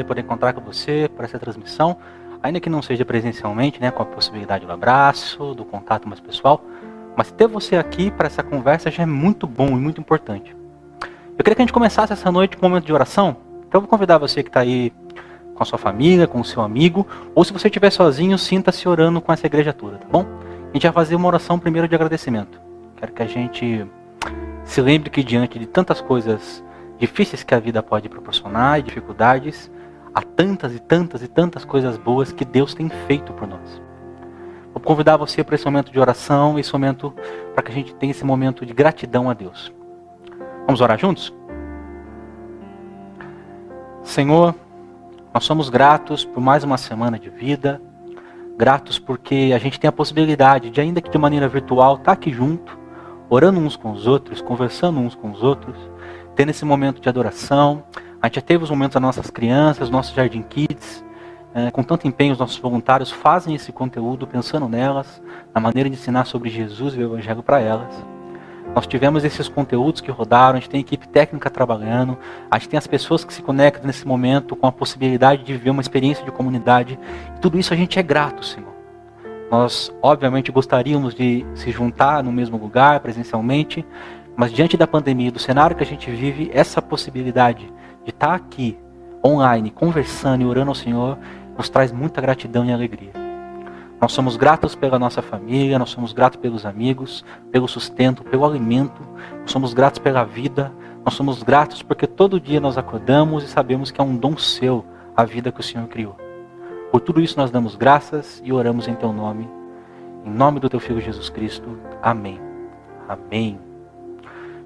prazer poder encontrar com você por essa transmissão, ainda que não seja presencialmente, né, com a possibilidade do abraço, do contato mais pessoal, mas ter você aqui para essa conversa já é muito bom e muito importante. Eu queria que a gente começasse essa noite com um momento de oração, então eu vou convidar você que está aí com a sua família, com o seu amigo, ou se você estiver sozinho, sinta-se orando com essa igreja toda, tá bom? A gente vai fazer uma oração primeiro de agradecimento. Quero que a gente se lembre que diante de tantas coisas difíceis que a vida pode proporcionar dificuldades, há tantas e tantas e tantas coisas boas que Deus tem feito por nós. Vou convidar você para esse momento de oração, esse momento para que a gente tenha esse momento de gratidão a Deus. Vamos orar juntos? Senhor, nós somos gratos por mais uma semana de vida, gratos porque a gente tem a possibilidade de, ainda que de maneira virtual, estar aqui junto, orando uns com os outros, conversando uns com os outros, tendo esse momento de adoração. A gente já teve os momentos das nossas crianças, nossos Jardim Kids, é, com tanto empenho, os nossos voluntários fazem esse conteúdo pensando nelas, na maneira de ensinar sobre Jesus e o Evangelho para elas. Nós tivemos esses conteúdos que rodaram, a gente tem equipe técnica trabalhando, a gente tem as pessoas que se conectam nesse momento com a possibilidade de viver uma experiência de comunidade. Tudo isso a gente é grato, Senhor. Nós, obviamente, gostaríamos de se juntar no mesmo lugar, presencialmente, mas diante da pandemia, do cenário que a gente vive, essa possibilidade de estar aqui, online, conversando e orando ao Senhor, nos traz muita gratidão e alegria. Nós somos gratos pela nossa família, nós somos gratos pelos amigos, pelo sustento, pelo alimento, nós somos gratos pela vida, nós somos gratos porque todo dia nós acordamos e sabemos que é um dom seu a vida que o Senhor criou. Por tudo isso nós damos graças e oramos em teu nome. Em nome do teu filho Jesus Cristo. Amém. Amém.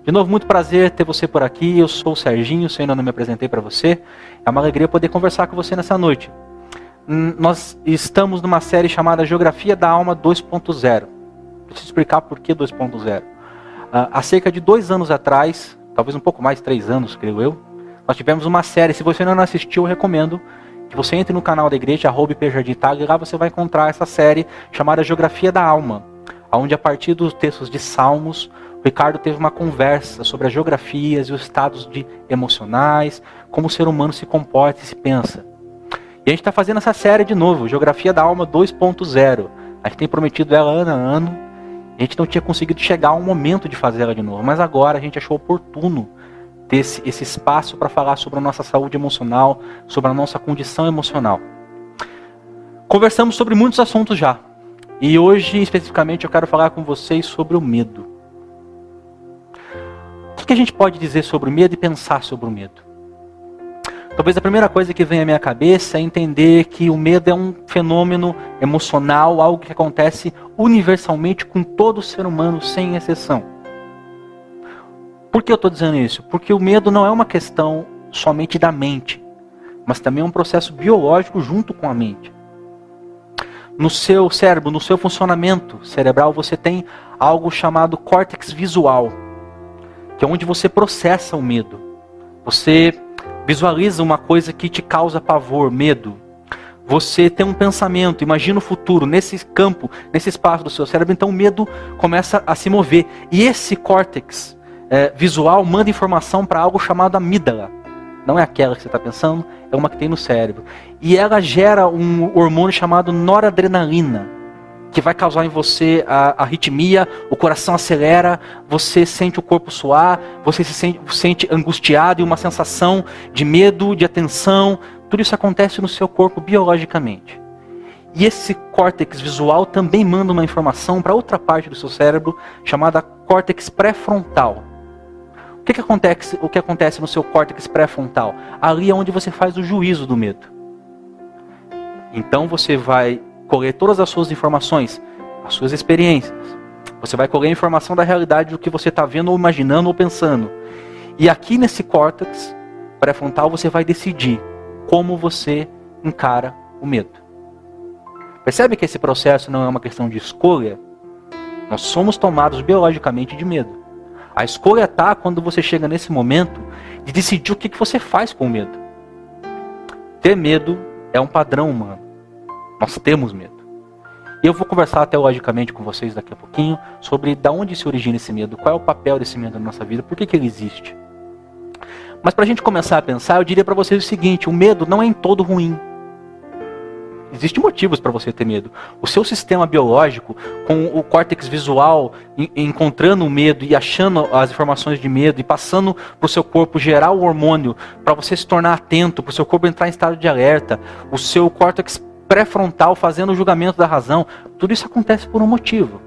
De novo, muito prazer ter você por aqui. Eu sou o Serginho, se ainda não me apresentei para você. É uma alegria poder conversar com você nessa noite. Nós estamos numa série chamada Geografia da Alma 2.0. Preciso explicar por que 2.0. Ah, há cerca de dois anos atrás, talvez um pouco mais, três anos, creio eu, nós tivemos uma série. Se você ainda não assistiu, eu recomendo que você entre no canal da igreja, arroba e lá você vai encontrar essa série chamada Geografia da Alma, onde a partir dos textos de Salmos, Ricardo teve uma conversa sobre as geografias e os estados de emocionais, como o ser humano se comporta e se pensa. E a gente está fazendo essa série de novo, Geografia da Alma 2.0. A gente tem prometido ela ano a ano. A gente não tinha conseguido chegar ao momento de fazer ela de novo, mas agora a gente achou oportuno ter esse, esse espaço para falar sobre a nossa saúde emocional, sobre a nossa condição emocional. Conversamos sobre muitos assuntos já. E hoje, especificamente, eu quero falar com vocês sobre o medo que a gente pode dizer sobre o medo e pensar sobre o medo? Talvez a primeira coisa que vem à minha cabeça é entender que o medo é um fenômeno emocional, algo que acontece universalmente com todo ser humano, sem exceção. Por que eu estou dizendo isso? Porque o medo não é uma questão somente da mente, mas também é um processo biológico junto com a mente. No seu cérebro, no seu funcionamento cerebral, você tem algo chamado córtex visual que é onde você processa o medo. Você visualiza uma coisa que te causa pavor, medo. Você tem um pensamento, imagina o futuro nesse campo, nesse espaço do seu cérebro, então o medo começa a se mover. E esse córtex é, visual manda informação para algo chamado amígdala. Não é aquela que você está pensando, é uma que tem no cérebro. E ela gera um hormônio chamado noradrenalina que vai causar em você a arritmia, o coração acelera, você sente o corpo suar, você se sente, sente angustiado e uma sensação de medo, de atenção. Tudo isso acontece no seu corpo biologicamente. E esse córtex visual também manda uma informação para outra parte do seu cérebro chamada córtex pré-frontal. O que, que, acontece, o que acontece no seu córtex pré-frontal? Ali é onde você faz o juízo do medo. Então você vai colher todas as suas informações, as suas experiências. Você vai colher a informação da realidade do que você está vendo, ou imaginando, ou pensando. E aqui nesse córtex pré-frontal você vai decidir como você encara o medo. Percebe que esse processo não é uma questão de escolha? Nós somos tomados biologicamente de medo. A escolha está quando você chega nesse momento de decidir o que, que você faz com o medo. Ter medo é um padrão humano. Nós temos medo. Eu vou conversar teologicamente com vocês daqui a pouquinho sobre de onde se origina esse medo, qual é o papel desse medo na nossa vida, por que, que ele existe. Mas para a gente começar a pensar, eu diria para vocês o seguinte: o medo não é em todo ruim. Existem motivos para você ter medo. O seu sistema biológico, com o córtex visual encontrando o medo e achando as informações de medo e passando para o seu corpo gerar o hormônio para você se tornar atento, para o seu corpo entrar em estado de alerta, o seu córtex pré-frontal fazendo o julgamento da razão, tudo isso acontece por um motivo.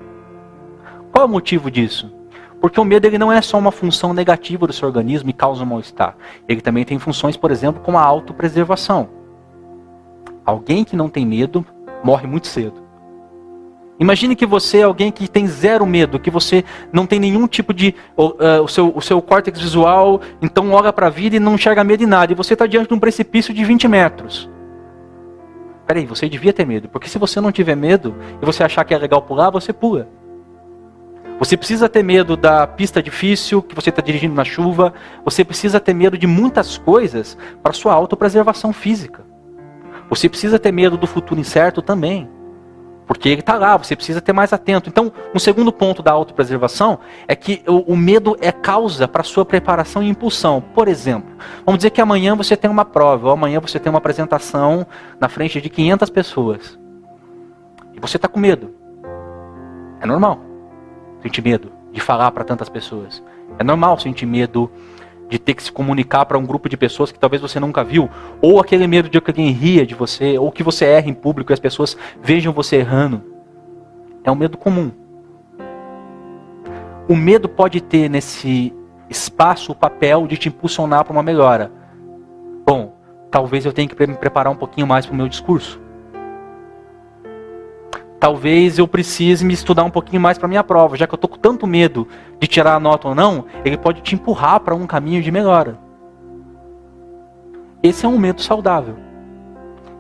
Qual é o motivo disso? Porque o medo ele não é só uma função negativa do seu organismo e causa um mal-estar. Ele também tem funções, por exemplo, como a autopreservação. Alguém que não tem medo morre muito cedo. Imagine que você é alguém que tem zero medo, que você não tem nenhum tipo de. Uh, o, seu, o seu córtex visual, então olha para a vida e não enxerga medo em nada. E você está diante de um precipício de 20 metros. Peraí, você devia ter medo, porque se você não tiver medo e você achar que é legal pular, você pula. Você precisa ter medo da pista difícil, que você está dirigindo na chuva. Você precisa ter medo de muitas coisas para sua autopreservação física. Você precisa ter medo do futuro incerto também. Porque ele está lá, você precisa ter mais atento. Então, um segundo ponto da autopreservação é que o, o medo é causa para sua preparação e impulsão. Por exemplo, vamos dizer que amanhã você tem uma prova, ou amanhã você tem uma apresentação na frente de 500 pessoas. E você está com medo. É normal sentir medo de falar para tantas pessoas. É normal sentir medo de ter que se comunicar para um grupo de pessoas que talvez você nunca viu, ou aquele medo de que alguém ria de você, ou que você erre em público e as pessoas vejam você errando. É um medo comum. O medo pode ter nesse espaço o papel de te impulsionar para uma melhora. Bom, talvez eu tenha que me preparar um pouquinho mais para o meu discurso. Talvez eu precise me estudar um pouquinho mais para minha prova, já que eu tô com tanto medo de tirar a nota ou não, ele pode te empurrar para um caminho de melhora. Esse é um medo saudável.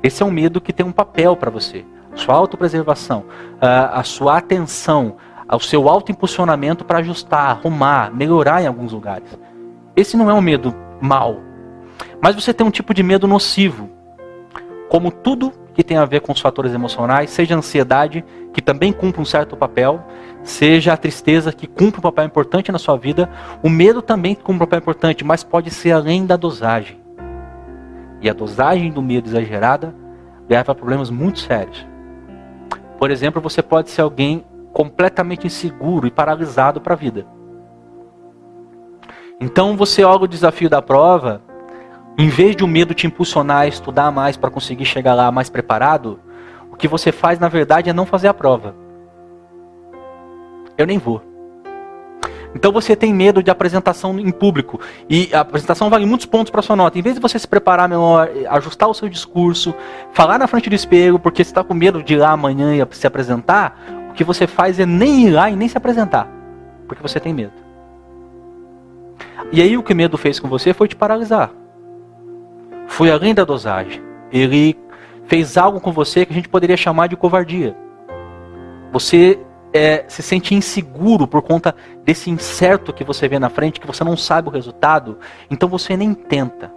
Esse é um medo que tem um papel para você. Sua autopreservação, a sua atenção, o seu autoimpulsionamento para ajustar, arrumar, melhorar em alguns lugares. Esse não é um medo mal. Mas você tem um tipo de medo nocivo. Como tudo que tem a ver com os fatores emocionais, seja a ansiedade, que também cumpre um certo papel, seja a tristeza, que cumpre um papel importante na sua vida, o medo também cumpre um papel importante, mas pode ser além da dosagem. E a dosagem do medo exagerada leva a problemas muito sérios. Por exemplo, você pode ser alguém completamente inseguro e paralisado para a vida. Então você olha o desafio da prova em vez de o medo te impulsionar a estudar mais para conseguir chegar lá mais preparado, o que você faz na verdade é não fazer a prova. Eu nem vou. Então você tem medo de apresentação em público. E a apresentação vale muitos pontos para sua nota. Em vez de você se preparar melhor, ajustar o seu discurso, falar na frente do espelho, porque você está com medo de ir lá amanhã e se apresentar, o que você faz é nem ir lá e nem se apresentar. Porque você tem medo. E aí o que o medo fez com você foi te paralisar foi além da dosagem. Ele fez algo com você que a gente poderia chamar de covardia. Você é, se sente inseguro por conta desse incerto que você vê na frente, que você não sabe o resultado, então você nem tenta.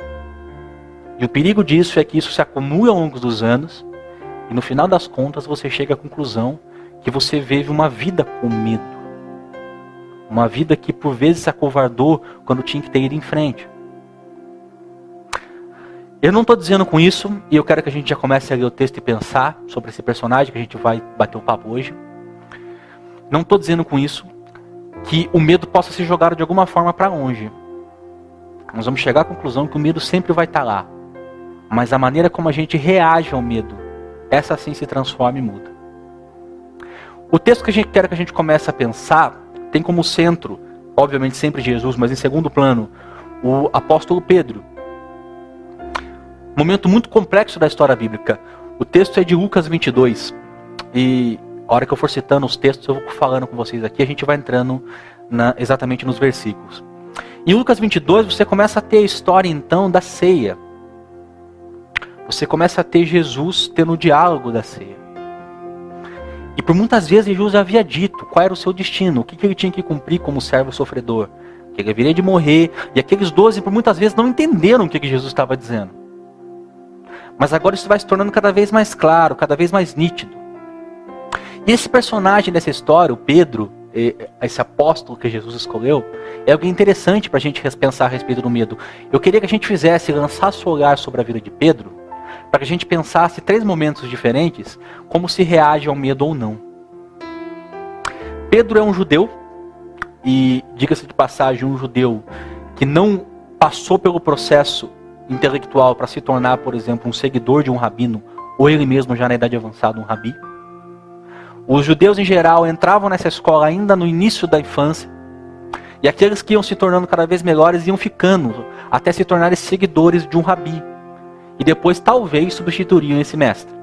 E o perigo disso é que isso se acumula ao longo dos anos, e no final das contas você chega à conclusão que você vive uma vida com medo. Uma vida que por vezes se acovardou quando tinha que ter ido em frente. Eu não estou dizendo com isso, e eu quero que a gente já comece a ler o texto e pensar sobre esse personagem que a gente vai bater o papo hoje. Não estou dizendo com isso que o medo possa ser jogado de alguma forma para longe. Nós vamos chegar à conclusão que o medo sempre vai estar tá lá. Mas a maneira como a gente reage ao medo, essa sim se transforma e muda. O texto que a gente quer que a gente comece a pensar tem como centro, obviamente sempre Jesus, mas em segundo plano, o apóstolo Pedro momento muito complexo da história bíblica. O texto é de Lucas 22. E a hora que eu for citando os textos, eu vou falando com vocês aqui, a gente vai entrando na, exatamente nos versículos. Em Lucas 22, você começa a ter a história então da ceia. Você começa a ter Jesus tendo o diálogo da ceia. E por muitas vezes Jesus havia dito qual era o seu destino, o que ele tinha que cumprir como servo sofredor, que ele viria de morrer. E aqueles doze, por muitas vezes, não entenderam o que Jesus estava dizendo. Mas agora isso vai se tornando cada vez mais claro, cada vez mais nítido. E esse personagem dessa história, o Pedro, esse apóstolo que Jesus escolheu, é algo interessante para a gente pensar a respeito do medo. Eu queria que a gente fizesse, lançasse o olhar sobre a vida de Pedro, para que a gente pensasse três momentos diferentes, como se reage ao medo ou não. Pedro é um judeu, e diga-se de passagem, um judeu que não passou pelo processo intelectual para se tornar, por exemplo, um seguidor de um rabino, ou ele mesmo já na idade avançada um rabi. Os judeus em geral entravam nessa escola ainda no início da infância, e aqueles que iam se tornando cada vez melhores iam ficando até se tornarem seguidores de um rabi, e depois talvez substituiriam esse mestre.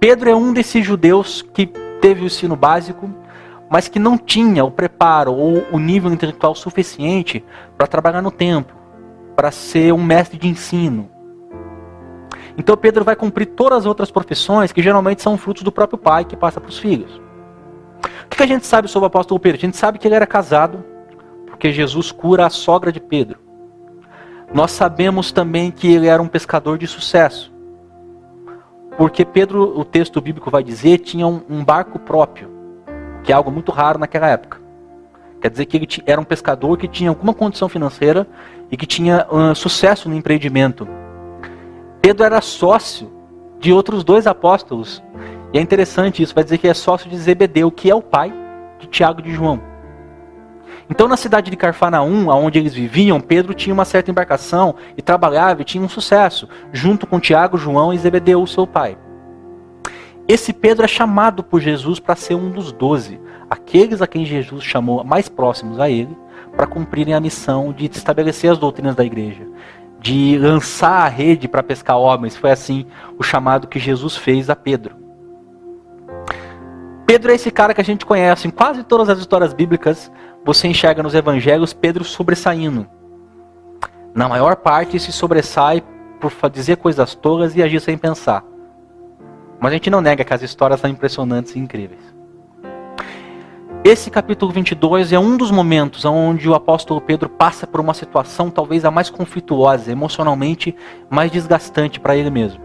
Pedro é um desses judeus que teve o ensino básico, mas que não tinha o preparo ou o nível intelectual suficiente para trabalhar no templo, para ser um mestre de ensino. Então Pedro vai cumprir todas as outras profissões que geralmente são frutos do próprio pai que passa para os filhos. O que a gente sabe sobre o apóstolo Pedro? A gente sabe que ele era casado, porque Jesus cura a sogra de Pedro. Nós sabemos também que ele era um pescador de sucesso. Porque Pedro, o texto bíblico vai dizer, tinha um, barco próprio, que é algo muito raro naquela época. Quer dizer que ele era um pescador que tinha alguma condição financeira e que tinha uh, sucesso no empreendimento. Pedro era sócio de outros dois apóstolos. E é interessante isso, vai dizer que é sócio de Zebedeu, que é o pai de Tiago e de João. Então, na cidade de Carfanaum, onde eles viviam, Pedro tinha uma certa embarcação e trabalhava e tinha um sucesso, junto com Tiago, João e Zebedeu, seu pai. Esse Pedro é chamado por Jesus para ser um dos doze aqueles a quem Jesus chamou mais próximos a ele, para cumprirem a missão de estabelecer as doutrinas da igreja, de lançar a rede para pescar homens. Foi assim o chamado que Jesus fez a Pedro. Pedro é esse cara que a gente conhece. Em quase todas as histórias bíblicas, você enxerga nos evangelhos Pedro sobressaindo. Na maior parte, se sobressai por dizer coisas tolas e agir sem pensar. Mas a gente não nega que as histórias são impressionantes e incríveis. Esse capítulo 22 é um dos momentos onde o apóstolo Pedro passa por uma situação talvez a mais conflituosa, emocionalmente mais desgastante para ele mesmo.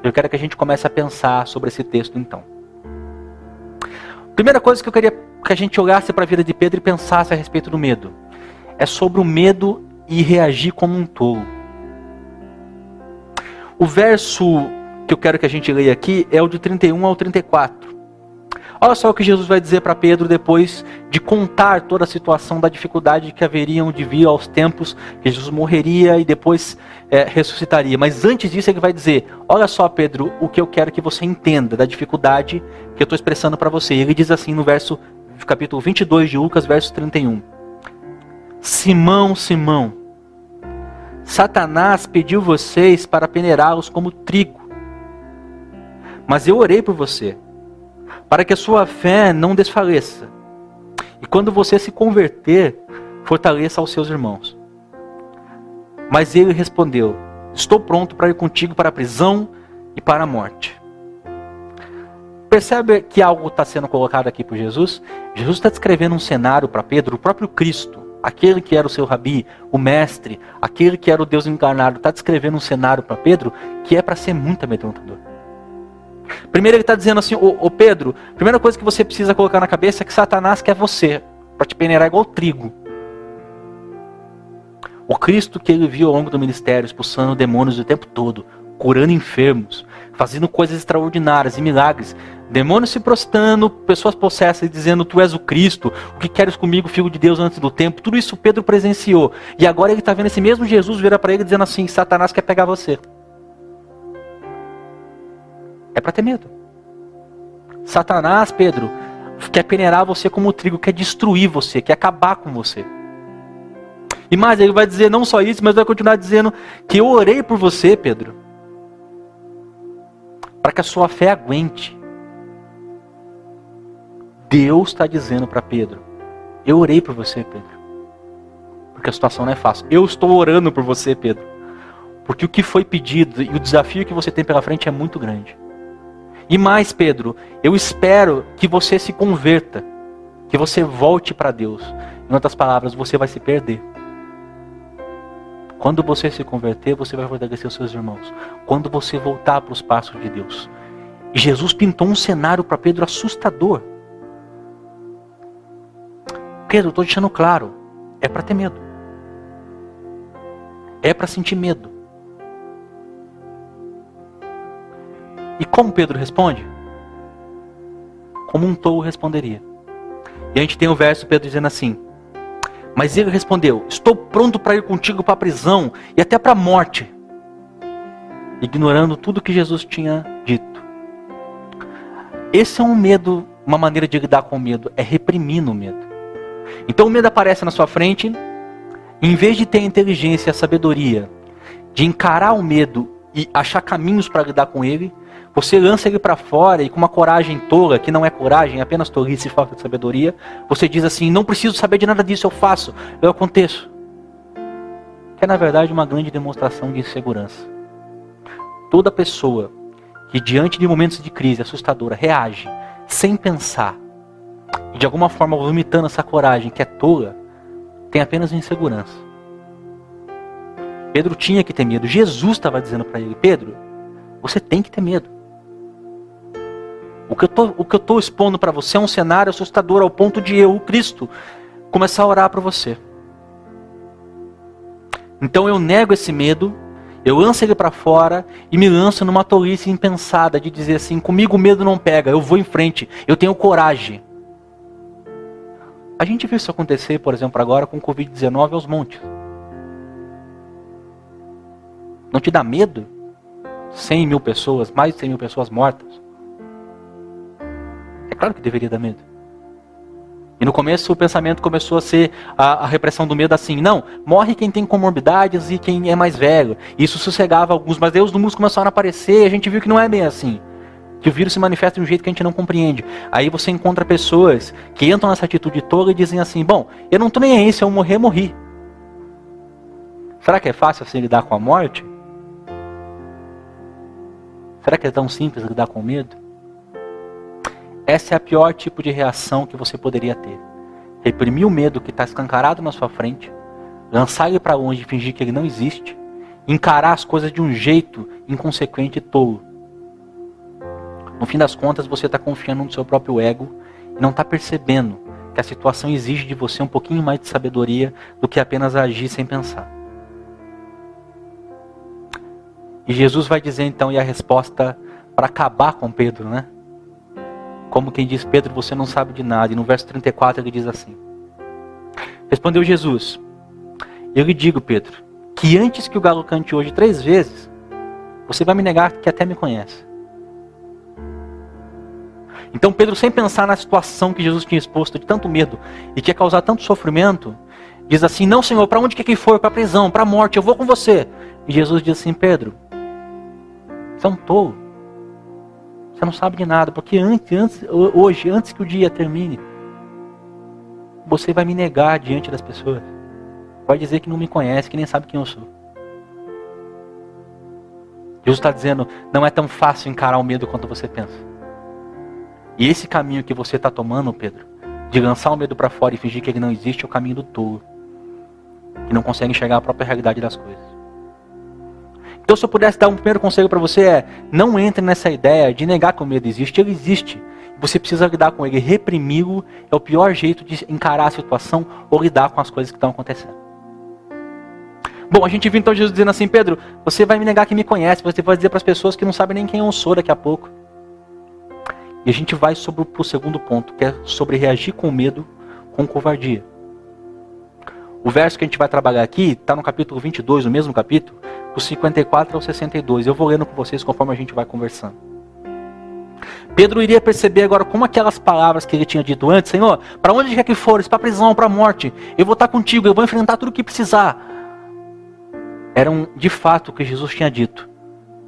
Eu quero que a gente comece a pensar sobre esse texto então. Primeira coisa que eu queria que a gente olhasse para a vida de Pedro e pensasse a respeito do medo é sobre o medo e reagir como um tolo. O verso que eu quero que a gente leia aqui é o de 31 ao 34. Olha só o que Jesus vai dizer para Pedro depois de contar toda a situação da dificuldade que haveriam de vir aos tempos que Jesus morreria e depois é, ressuscitaria. Mas antes disso, ele vai dizer: Olha só, Pedro, o que eu quero que você entenda da dificuldade que eu estou expressando para você. Ele diz assim no verso, capítulo 22 de Lucas, verso 31. Simão, Simão, Satanás pediu vocês para peneirá-los como trigo. Mas eu orei por você para que a sua fé não desfaleça. E quando você se converter, fortaleça aos seus irmãos. Mas ele respondeu: Estou pronto para ir contigo para a prisão e para a morte. Percebe que algo está sendo colocado aqui por Jesus? Jesus está descrevendo um cenário para Pedro, o próprio Cristo, aquele que era o seu rabi, o mestre, aquele que era o Deus encarnado, está descrevendo um cenário para Pedro que é para ser muito amedrontador. Primeiro ele está dizendo assim, ô, Pedro, primeira coisa que você precisa colocar na cabeça é que Satanás quer você, para te peneirar igual trigo. O Cristo que ele viu ao longo do ministério, expulsando demônios o tempo todo, curando enfermos, fazendo coisas extraordinárias e milagres, demônios se prostrando, pessoas possessas dizendo: Tu és o Cristo, o que queres comigo, filho de Deus, antes do tempo. Tudo isso Pedro presenciou. E agora ele está vendo esse mesmo Jesus virar para ele dizendo assim: Satanás quer pegar você. É para ter medo. Satanás, Pedro, quer peneirar você como trigo, quer destruir você, quer acabar com você. E mais, ele vai dizer não só isso, mas vai continuar dizendo que eu orei por você, Pedro, para que a sua fé aguente. Deus está dizendo para Pedro: Eu orei por você, Pedro, porque a situação não é fácil. Eu estou orando por você, Pedro, porque o que foi pedido e o desafio que você tem pela frente é muito grande. E mais, Pedro, eu espero que você se converta, que você volte para Deus. Em outras palavras, você vai se perder. Quando você se converter, você vai fortalecer os seus irmãos. Quando você voltar para os passos de Deus. E Jesus pintou um cenário para Pedro assustador. Pedro, estou deixando claro, é para ter medo. É para sentir medo. E como Pedro responde? Como um tolo responderia. E a gente tem o verso Pedro dizendo assim: Mas ele respondeu: Estou pronto para ir contigo para a prisão e até para a morte. Ignorando tudo que Jesus tinha dito. Esse é um medo, uma maneira de lidar com o medo, é reprimindo o medo. Então o medo aparece na sua frente, em vez de ter a inteligência e a sabedoria de encarar o medo e achar caminhos para lidar com ele, você lança ele para fora e com uma coragem tola, que não é coragem, é apenas tolice e falta de sabedoria, você diz assim: não preciso saber de nada disso, eu faço, eu aconteço. Que é na verdade uma grande demonstração de insegurança. Toda pessoa que diante de momentos de crise assustadora reage sem pensar de alguma forma vomitando essa coragem que é tola, tem apenas insegurança. Pedro tinha que ter medo. Jesus estava dizendo para ele: Pedro, você tem que ter medo. O que eu estou expondo para você é um cenário assustador ao ponto de eu, o Cristo, começar a orar para você. Então eu nego esse medo, eu lanço ele para fora e me lanço numa tolice impensada de dizer assim: comigo o medo não pega, eu vou em frente, eu tenho coragem. A gente viu isso acontecer, por exemplo, agora com o Covid-19 aos montes. Não te dá medo? 100 mil pessoas, mais de 100 mil pessoas mortas. Claro que deveria dar medo. E no começo o pensamento começou a ser a, a, repressão do medo assim, não, morre quem tem comorbidades e quem é mais velho. Isso sossegava alguns, mas Deus os números começaram a aparecer e a gente viu que não é bem assim. Que o vírus se manifesta de um jeito que a gente não compreende. Aí você encontra pessoas que entram nessa atitude toda e dizem assim, bom, eu não tô nem aí, se eu morrer, morri. Será que é fácil assim lidar com a morte? Será que é tão simples lidar com o medo? Essa é a pior tipo de reação que você poderia ter. Reprimir o medo que está escancarado na sua frente, lançar ele para longe e fingir que ele não existe, encarar as coisas de um jeito inconsequente e tolo. No fim das contas, você está confiando no seu próprio ego e não está percebendo que a situação exige de você um pouquinho mais de sabedoria do que apenas agir sem pensar. E Jesus vai dizer então, e a resposta para acabar com Pedro, né? Como quem diz, Pedro, você não sabe de nada. E no verso 34 ele diz assim: Respondeu Jesus: Eu lhe digo, Pedro, que antes que o galo cante hoje três vezes, você vai me negar que até me conhece. Então Pedro, sem pensar na situação que Jesus tinha exposto de tanto medo e que ia causar tanto sofrimento, diz assim: Não, Senhor, para onde quer que for? Para a prisão, para a morte, eu vou com você. E Jesus diz assim: Pedro, você é um tolo. Você não sabe de nada, porque antes, antes, hoje, antes que o dia termine, você vai me negar diante das pessoas. Vai dizer que não me conhece, que nem sabe quem eu sou. Jesus está dizendo, não é tão fácil encarar o medo quanto você pensa. E esse caminho que você está tomando, Pedro, de lançar o medo para fora e fingir que ele não existe, é o caminho do tolo, que não consegue enxergar a própria realidade das coisas. Então, se eu pudesse dar um primeiro conselho para você é: não entre nessa ideia de negar que o medo existe. Ele existe. Você precisa lidar com ele. Reprimi-lo é o pior jeito de encarar a situação ou lidar com as coisas que estão acontecendo. Bom, a gente viu então Jesus dizendo assim: Pedro, você vai me negar que me conhece. Você vai dizer para as pessoas que não sabem nem quem eu sou daqui a pouco. E a gente vai sobre o segundo ponto, que é sobre reagir com medo, com covardia. O verso que a gente vai trabalhar aqui está no capítulo 22, no mesmo capítulo, do 54 ao 62. Eu vou lendo com vocês conforme a gente vai conversando. Pedro iria perceber agora como aquelas palavras que ele tinha dito antes, Senhor, para onde quer que fores, para a prisão, para a morte, eu vou estar contigo, eu vou enfrentar tudo o que precisar. Eram de fato o que Jesus tinha dito.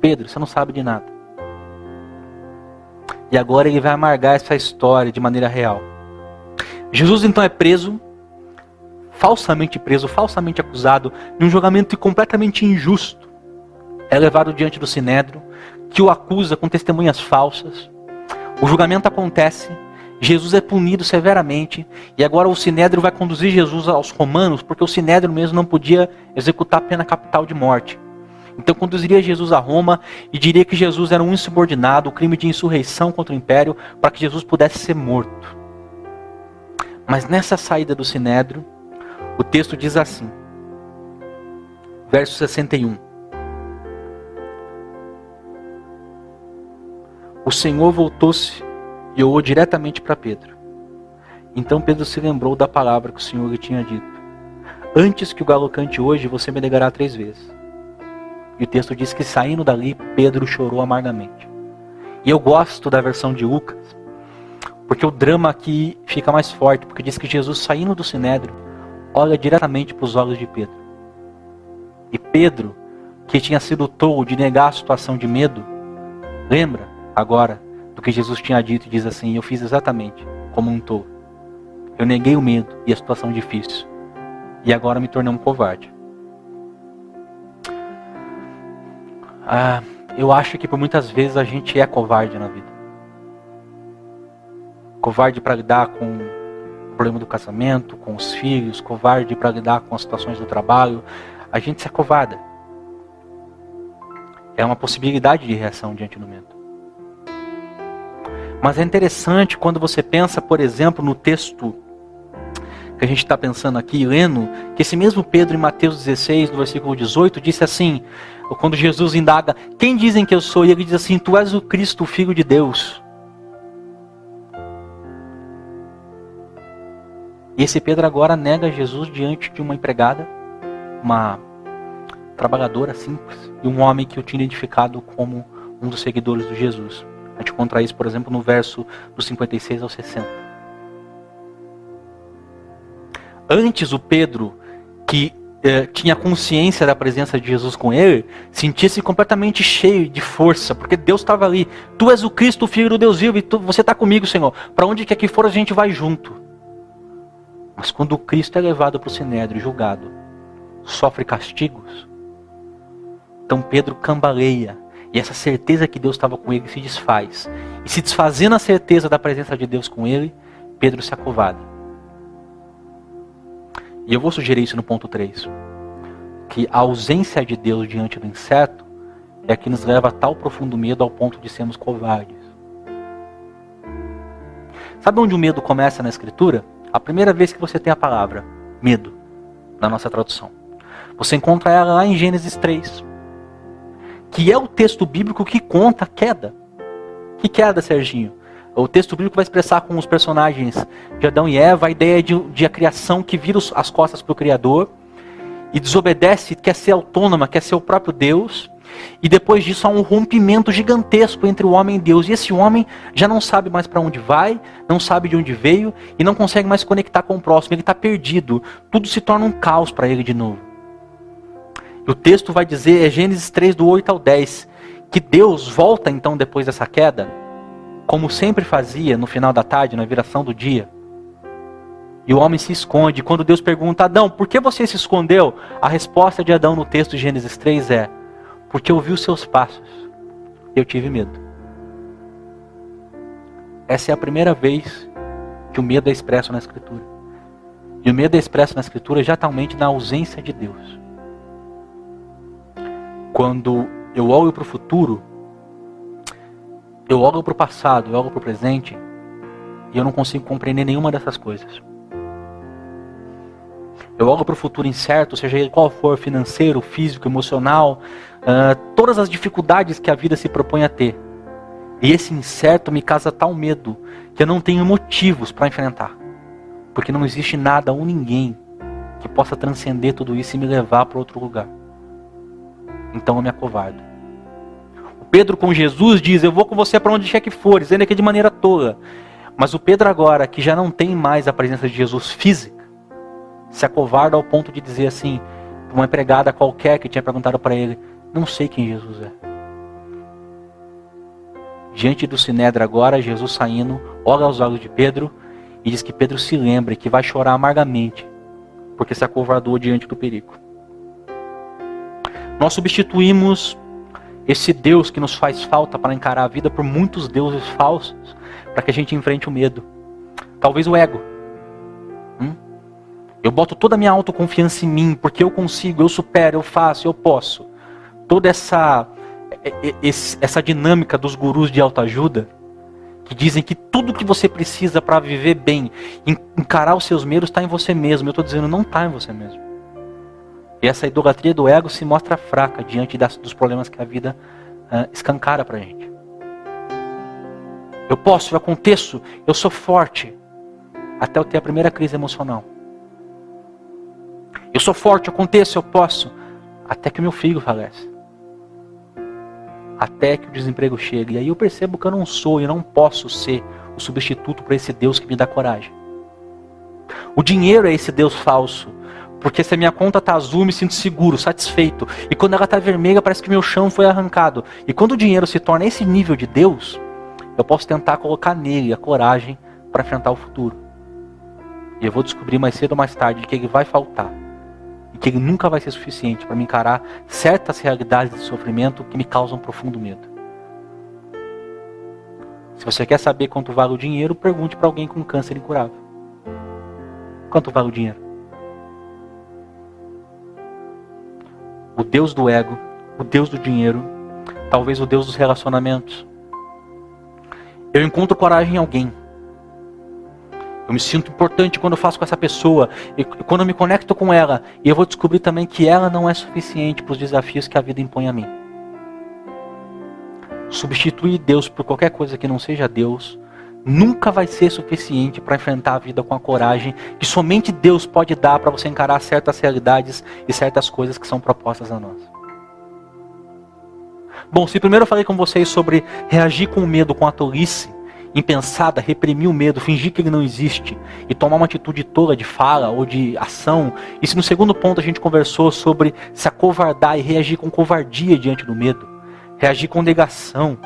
Pedro, você não sabe de nada. E agora ele vai amargar essa história de maneira real. Jesus então é preso, falsamente preso, falsamente acusado de um julgamento completamente injusto. É levado diante do sinédrio, que o acusa com testemunhas falsas. O julgamento acontece, Jesus é punido severamente, e agora o sinédrio vai conduzir Jesus aos romanos, porque o sinédrio mesmo não podia executar a pena capital de morte. Então conduziria Jesus a Roma e diria que Jesus era um insubordinado, o crime de insurreição contra o império, para que Jesus pudesse ser morto. Mas nessa saída do sinédrio, o texto diz assim, verso 61. O Senhor voltou-se e olhou diretamente para Pedro. Então Pedro se lembrou da palavra que o Senhor lhe tinha dito. Antes que o galo cante hoje, você me negará três vezes. E o texto diz que saindo dali, Pedro chorou amargamente. E eu gosto da versão de Lucas, porque o drama aqui fica mais forte, porque diz que Jesus saindo do sinédrio, olha diretamente para os olhos de Pedro. E Pedro, que tinha sido tolo de negar a situação de medo, lembra agora do que Jesus tinha dito e diz assim: Eu fiz exatamente como um tolo. Eu neguei o medo e a situação difícil. E agora me tornei um covarde. Ah, eu acho que por muitas vezes a gente é covarde na vida. Covarde para lidar com problema do casamento, com os filhos, covarde para lidar com as situações do trabalho. A gente se acovarda. É uma possibilidade de reação diante do medo. Mas é interessante quando você pensa, por exemplo, no texto que a gente está pensando aqui, lendo, que esse mesmo Pedro em Mateus 16, no versículo 18, disse assim, quando Jesus indaga, quem dizem que eu sou? E ele diz assim, tu és o Cristo, o Filho de Deus. E esse Pedro agora nega Jesus diante de uma empregada, uma trabalhadora simples, e um homem que o tinha identificado como um dos seguidores de Jesus. A gente encontra isso, por exemplo, no verso do 56 ao 60. Antes o Pedro, que eh, tinha consciência da presença de Jesus com ele, sentia-se completamente cheio de força, porque Deus estava ali. Tu és o Cristo, o Filho do Deus vivo, e tu, você está comigo, Senhor. Para onde quer que for, a gente vai junto. Mas quando Cristo é levado para o Sinédrio, julgado, sofre castigos, então Pedro cambaleia, e essa certeza que Deus estava com ele se desfaz. E se desfazendo a certeza da presença de Deus com ele, Pedro se acovarda. E eu vou sugerir isso no ponto 3. Que a ausência de Deus diante do incerto é que nos leva a tal profundo medo ao ponto de sermos covardes. Sabe onde o medo começa na Escritura? A primeira vez que você tem a palavra medo, na nossa tradução. Você encontra ela lá em Gênesis 3 que é o texto bíblico que conta a queda. Que queda, Serginho? O texto bíblico vai expressar com os personagens de Adão e Eva a ideia de, de a criação que vira as costas para o Criador e desobedece, quer ser autônoma, quer ser o próprio Deus. E depois disso há um rompimento gigantesco entre o homem e Deus. E esse homem já não sabe mais para onde vai, não sabe de onde veio e não consegue mais conectar com o próximo. Ele está perdido. Tudo se torna um caos para ele de novo. O texto vai dizer, é Gênesis 3, do 8 ao 10, que Deus volta então depois dessa queda, como sempre fazia no final da tarde, na viração do dia. E o homem se esconde. Quando Deus pergunta, Adão, por que você se escondeu? A resposta de Adão no texto de Gênesis 3 é: Porque eu vi os seus passos e eu tive medo. Essa é a primeira vez que o medo é expresso na Escritura. E o medo é expresso na Escritura exatamente na ausência de Deus quando eu olho para o futuro, eu olho para o passado, eu olho para o presente, e eu não consigo compreender nenhuma dessas coisas. Eu olho para o futuro incerto, seja ele qual for, financeiro, físico, emocional, uh, todas as dificuldades que a vida se propõe a ter. E esse incerto me causa tal medo que eu não tenho motivos para enfrentar. Porque não existe nada ou ninguém que possa transcender tudo isso e me levar para outro lugar então eu me acovardo. O Pedro com Jesus diz: Eu vou com você para onde quer que fores, ainda que de maneira tola. Mas o Pedro, agora, que já não tem mais a presença de Jesus física, se acovarda ao ponto de dizer assim, para uma empregada qualquer que tinha perguntado para ele: Não sei quem Jesus é. Diante do Sinédrio agora, Jesus saindo, olha aos olhos de Pedro e diz que Pedro se lembre que vai chorar amargamente, porque se acovardou diante do perigo. Nós substituímos esse Deus que nos faz falta para encarar a vida por muitos deuses falsos, para que a gente enfrente o medo. Talvez o ego. Hum? Eu boto toda a minha autoconfiança em mim, porque eu consigo, eu supero, eu faço, eu posso. Toda essa essa dinâmica dos gurus de autoajuda que dizem que tudo que você precisa para viver bem, encarar os seus medos, está em você mesmo. Eu estou dizendo, não está em você mesmo. E essa idolatria do ego se mostra fraca diante das, dos problemas que a vida uh, escancara para gente. Eu posso, eu aconteço, eu sou forte, até eu ter a primeira crise emocional. Eu sou forte, eu aconteço, eu posso, até que o meu filho falece até que o desemprego chegue. E aí eu percebo que eu não sou e não posso ser o substituto para esse Deus que me dá coragem. O dinheiro é esse Deus falso. Porque se a minha conta está azul, me sinto seguro, satisfeito. E quando ela está vermelha, parece que meu chão foi arrancado. E quando o dinheiro se torna esse nível de Deus, eu posso tentar colocar nele a coragem para enfrentar o futuro. E eu vou descobrir mais cedo ou mais tarde que ele vai faltar e que ele nunca vai ser suficiente para me encarar certas realidades de sofrimento que me causam profundo medo. Se você quer saber quanto vale o dinheiro, pergunte para alguém com câncer incurável. Quanto vale o dinheiro? O Deus do ego, o Deus do dinheiro, talvez o Deus dos relacionamentos. Eu encontro coragem em alguém eu me sinto importante quando eu faço com essa pessoa e quando eu me conecto com ela. E eu vou descobrir também que ela não é suficiente para os desafios que a vida impõe a mim. Substituir Deus por qualquer coisa que não seja Deus nunca vai ser suficiente para enfrentar a vida com a coragem que somente Deus pode dar para você encarar certas realidades e certas coisas que são propostas a nós. Bom, se primeiro eu falei com vocês sobre reagir com medo, com a tolice, impensada, reprimir o medo, fingir que ele não existe e tomar uma atitude tola de fala ou de ação. E se no segundo ponto a gente conversou sobre se acovardar e reagir com covardia diante do medo, reagir com negação.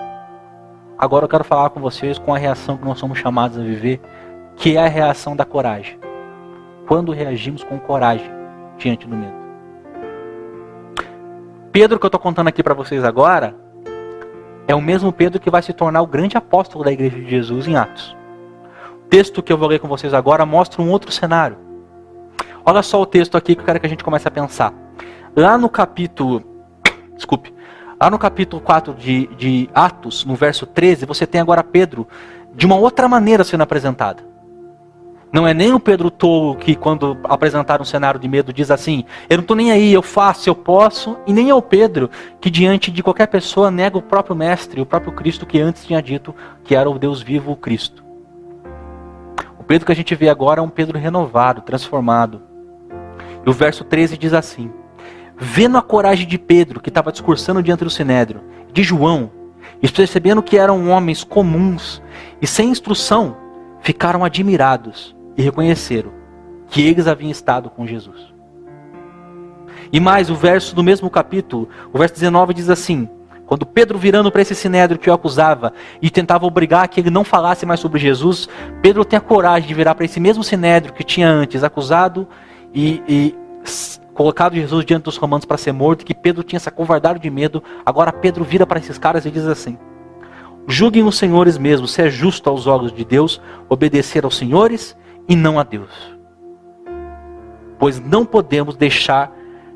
Agora eu quero falar com vocês com a reação que nós somos chamados a viver, que é a reação da coragem. Quando reagimos com coragem diante do medo. Pedro, que eu estou contando aqui para vocês agora, é o mesmo Pedro que vai se tornar o grande apóstolo da igreja de Jesus em Atos. O texto que eu vou ler com vocês agora mostra um outro cenário. Olha só o texto aqui que eu quero que a gente comece a pensar. Lá no capítulo. Desculpe. Lá no capítulo 4 de, de Atos, no verso 13, você tem agora Pedro de uma outra maneira sendo apresentado. Não é nem o Pedro tolo que, quando apresentar um cenário de medo, diz assim: Eu não estou nem aí, eu faço, eu posso. E nem é o Pedro que, diante de qualquer pessoa, nega o próprio Mestre, o próprio Cristo que antes tinha dito que era o Deus vivo, o Cristo. O Pedro que a gente vê agora é um Pedro renovado, transformado. E o verso 13 diz assim: Vendo a coragem de Pedro, que estava discursando diante do Sinédrio, de João, e percebendo que eram homens comuns e sem instrução, ficaram admirados e reconheceram que eles haviam estado com Jesus. E mais, o verso do mesmo capítulo, o verso 19 diz assim: quando Pedro virando para esse sinédrio que o acusava e tentava obrigar que ele não falasse mais sobre Jesus, Pedro tem a coragem de virar para esse mesmo sinédrio que tinha antes acusado e, e colocado Jesus diante dos romanos para ser morto, que Pedro tinha se acovardado de medo. Agora Pedro vira para esses caras e diz assim: Julguem os senhores mesmos se é justo aos olhos de Deus obedecer aos senhores e não a Deus. Pois não podemos deixar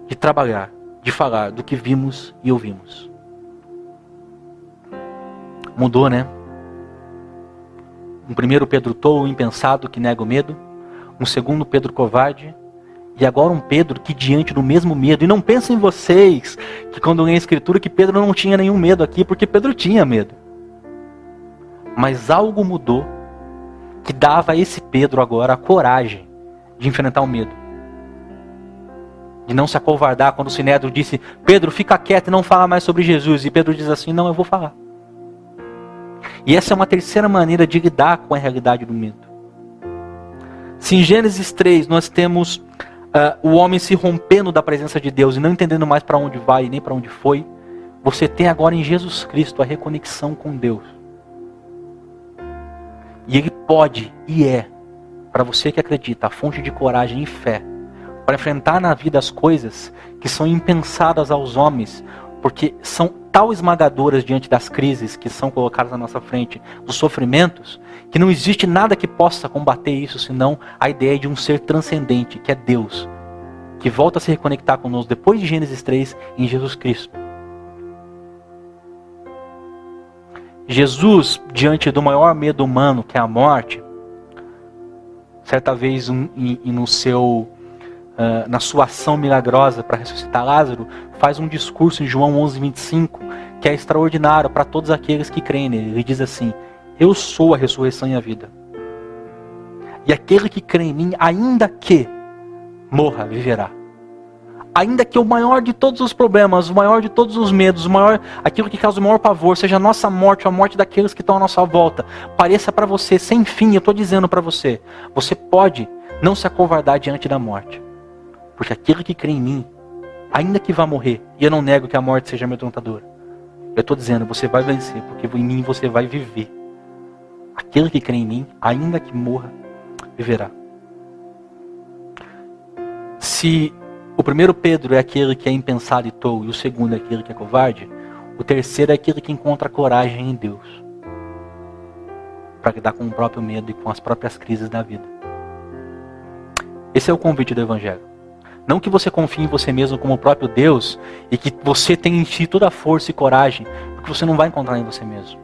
de trabalhar, de falar do que vimos e ouvimos. Mudou, né? Um primeiro Pedro tolo, impensado, que nega o medo. Um segundo Pedro covarde. E agora um Pedro que diante do mesmo medo. E não pensem vocês que quando lêem a escritura que Pedro não tinha nenhum medo aqui, porque Pedro tinha medo. Mas algo mudou que dava a esse Pedro agora a coragem de enfrentar o medo. De não se acovardar quando o Sinédrio disse: Pedro, fica quieto e não fala mais sobre Jesus. E Pedro diz assim: Não, eu vou falar. E essa é uma terceira maneira de lidar com a realidade do medo. Se em Gênesis 3 nós temos uh, o homem se rompendo da presença de Deus e não entendendo mais para onde vai nem para onde foi, você tem agora em Jesus Cristo a reconexão com Deus. E ele pode e é, para você que acredita, a fonte de coragem e fé para enfrentar na vida as coisas que são impensadas aos homens, porque são tão esmagadoras diante das crises que são colocadas na nossa frente, dos sofrimentos, que não existe nada que possa combater isso senão a ideia de um ser transcendente, que é Deus, que volta a se reconectar conosco depois de Gênesis 3 em Jesus Cristo. Jesus, diante do maior medo humano, que é a morte, certa vez um, no seu, uh, na sua ação milagrosa para ressuscitar Lázaro, faz um discurso em João 11, 25, que é extraordinário para todos aqueles que creem nele. Ele diz assim: Eu sou a ressurreição e a vida. E aquele que crê em mim, ainda que morra, viverá. Ainda que o maior de todos os problemas, o maior de todos os medos, o maior, aquilo que causa o maior pavor, seja a nossa morte, ou a morte daqueles que estão à nossa volta, pareça para você sem fim, eu estou dizendo para você, você pode não se acovardar diante da morte. Porque aquele que crê em mim, ainda que vá morrer, e eu não nego que a morte seja amedrontadora, eu estou dizendo, você vai vencer, porque em mim você vai viver. Aquele que crê em mim, ainda que morra, viverá. Se o primeiro Pedro é aquele que é impensado e tolo, e o segundo é aquele que é covarde, o terceiro é aquele que encontra coragem em Deus para lidar com o próprio medo e com as próprias crises da vida. Esse é o convite do Evangelho. Não que você confie em você mesmo como o próprio Deus e que você tenha em si toda a força e coragem, porque você não vai encontrar em você mesmo.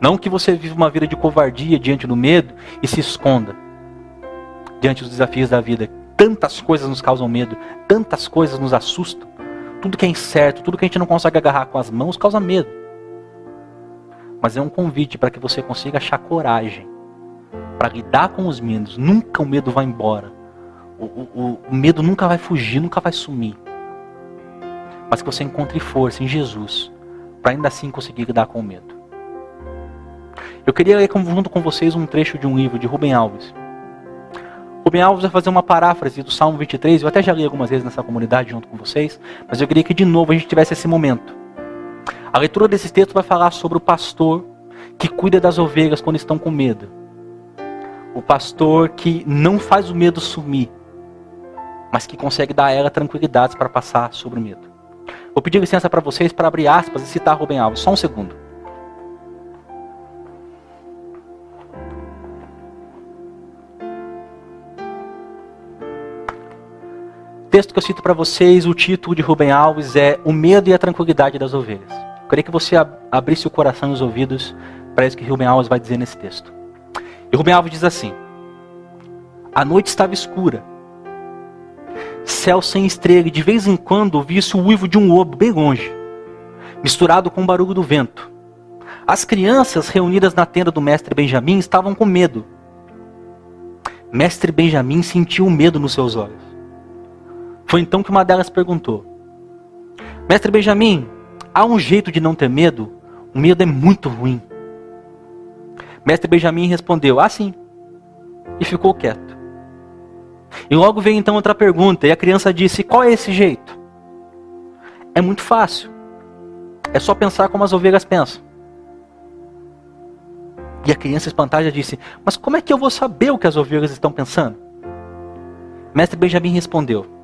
Não que você viva uma vida de covardia diante do medo e se esconda diante dos desafios da vida. Tantas coisas nos causam medo, tantas coisas nos assustam. Tudo que é incerto, tudo que a gente não consegue agarrar com as mãos causa medo. Mas é um convite para que você consiga achar coragem para lidar com os medos. Nunca o medo vai embora. O, o, o medo nunca vai fugir, nunca vai sumir. Mas que você encontre força em Jesus para ainda assim conseguir lidar com o medo. Eu queria ler junto com vocês um trecho de um livro de Rubem Alves. Alves vai fazer uma paráfrase do Salmo 23, eu até já li algumas vezes nessa comunidade junto com vocês, mas eu queria que de novo a gente tivesse esse momento. A leitura desse texto vai falar sobre o pastor que cuida das ovelhas quando estão com medo. O pastor que não faz o medo sumir, mas que consegue dar a ela tranquilidades para passar sobre o medo. Vou pedir licença para vocês para abrir aspas e citar Rubem Alves, só um segundo. Texto que eu cito para vocês, o título de Rubem Alves é O Medo e a Tranquilidade das Ovelhas. Eu queria que você abrisse o coração e os ouvidos para isso que Rubem Alves vai dizer nesse texto. E Rubem Alves diz assim: A noite estava escura, céu sem estrela, e de vez em quando ouvia-se o uivo de um lobo bem longe, misturado com o barulho do vento. As crianças reunidas na tenda do mestre Benjamim estavam com medo. Mestre Benjamim sentiu medo nos seus olhos. Foi então que uma delas perguntou: Mestre Benjamin, há um jeito de não ter medo? O medo é muito ruim. Mestre Benjamin respondeu: Ah, sim. E ficou quieto. E logo veio então outra pergunta, e a criança disse: Qual é esse jeito? É muito fácil. É só pensar como as ovelhas pensam. E a criança espantada disse: Mas como é que eu vou saber o que as ovelhas estão pensando? Mestre Benjamin respondeu: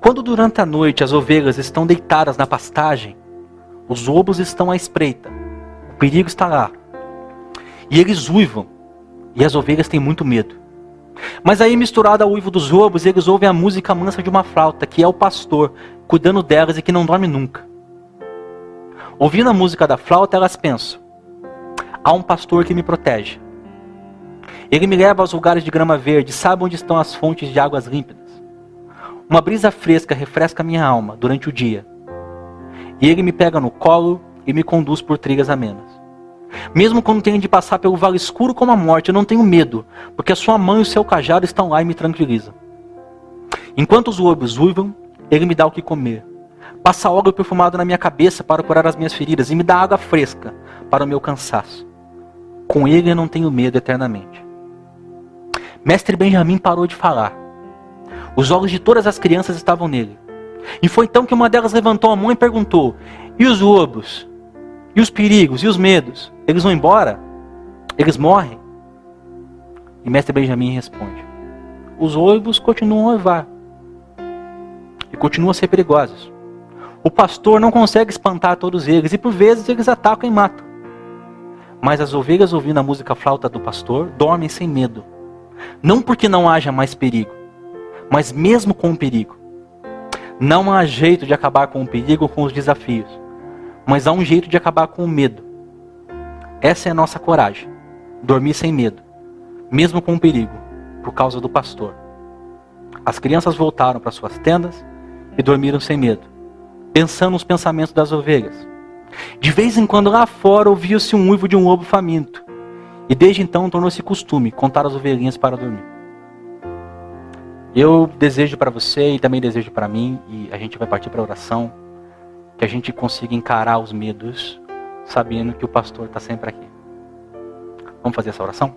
quando durante a noite as ovelhas estão deitadas na pastagem, os lobos estão à espreita, o perigo está lá. E eles uivam, e as ovelhas têm muito medo. Mas aí, misturado ao uivo dos lobos, eles ouvem a música mansa de uma flauta, que é o pastor, cuidando delas e que não dorme nunca. Ouvindo a música da flauta, elas pensam: há um pastor que me protege. Ele me leva aos lugares de grama verde, sabe onde estão as fontes de águas límpidas. Uma brisa fresca refresca minha alma durante o dia. E ele me pega no colo e me conduz por trilhas amenas. Mesmo quando tenho de passar pelo vale escuro como a morte, eu não tenho medo, porque a sua mão e o seu cajado estão lá e me tranquilizam. Enquanto os lobos uivam, ele me dá o que comer. Passa óleo perfumado na minha cabeça para curar as minhas feridas e me dá água fresca para o meu cansaço. Com ele eu não tenho medo eternamente. Mestre Benjamin parou de falar os olhos de todas as crianças estavam nele. E foi então que uma delas levantou a mão e perguntou: E os lobos? E os perigos? E os medos? Eles vão embora? Eles morrem? E mestre Benjamin responde: Os lobos continuam a levar. E continuam a ser perigosos. O pastor não consegue espantar todos eles e por vezes eles atacam e matam. Mas as ovelhas ouvindo a música flauta do pastor dormem sem medo. Não porque não haja mais perigo, mas mesmo com o perigo. Não há jeito de acabar com o perigo ou com os desafios, mas há um jeito de acabar com o medo. Essa é a nossa coragem. Dormir sem medo, mesmo com o perigo, por causa do pastor. As crianças voltaram para suas tendas e dormiram sem medo, pensando nos pensamentos das ovelhas. De vez em quando lá fora ouvia-se um uivo de um lobo faminto, e desde então tornou-se costume contar as ovelhinhas para dormir. Eu desejo para você e também desejo para mim, e a gente vai partir para a oração, que a gente consiga encarar os medos, sabendo que o pastor está sempre aqui. Vamos fazer essa oração?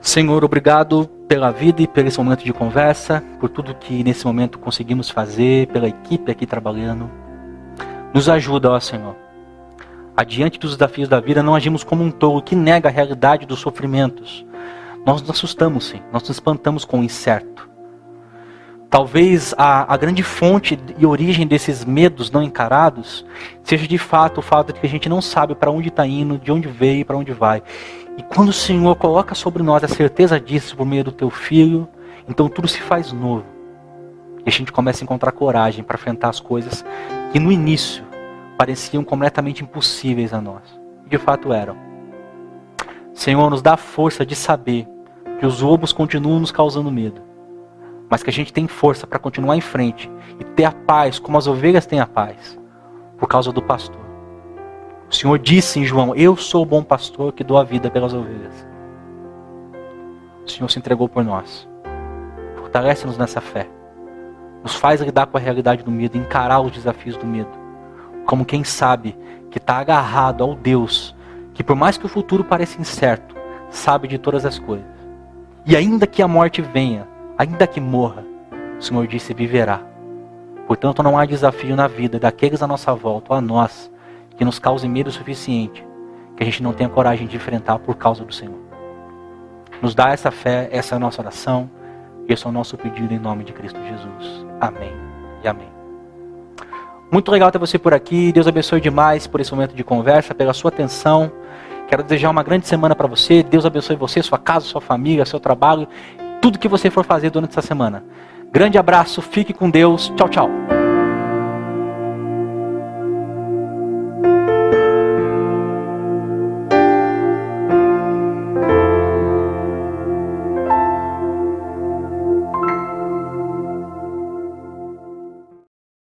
Senhor, obrigado pela vida e pelo esse momento de conversa, por tudo que nesse momento conseguimos fazer, pela equipe aqui trabalhando. Nos ajuda, ó Senhor. Adiante dos desafios da vida, não agimos como um tolo que nega a realidade dos sofrimentos, nós nos assustamos, sim. Nós nos espantamos com o incerto. Talvez a, a grande fonte e origem desses medos não encarados seja de fato o fato de que a gente não sabe para onde está indo, de onde veio e para onde vai. E quando o Senhor coloca sobre nós a certeza disso por meio do teu filho, então tudo se faz novo. E a gente começa a encontrar coragem para enfrentar as coisas que no início pareciam completamente impossíveis a nós. De fato eram. Senhor, nos dá força de saber que os lobos continuam nos causando medo, mas que a gente tem força para continuar em frente e ter a paz como as ovelhas têm a paz, por causa do pastor. O Senhor disse em João: Eu sou o bom pastor que dou a vida pelas ovelhas. O Senhor se entregou por nós. Fortalece-nos nessa fé. Nos faz lidar com a realidade do medo, encarar os desafios do medo. Como quem sabe que está agarrado ao Deus que por mais que o futuro pareça incerto, sabe de todas as coisas. E ainda que a morte venha, ainda que morra, o Senhor disse viverá. Portanto, não há desafio na vida daqueles à nossa volta, ou a nós, que nos cause medo suficiente, que a gente não tenha coragem de enfrentar por causa do Senhor. Nos dá essa fé, essa é a nossa oração, e esse é o nosso pedido em nome de Cristo Jesus. Amém e amém. Muito legal ter você por aqui. Deus abençoe demais por esse momento de conversa, pela sua atenção. Quero desejar uma grande semana para você. Deus abençoe você, sua casa, sua família, seu trabalho, tudo que você for fazer durante essa semana. Grande abraço, fique com Deus. Tchau, tchau.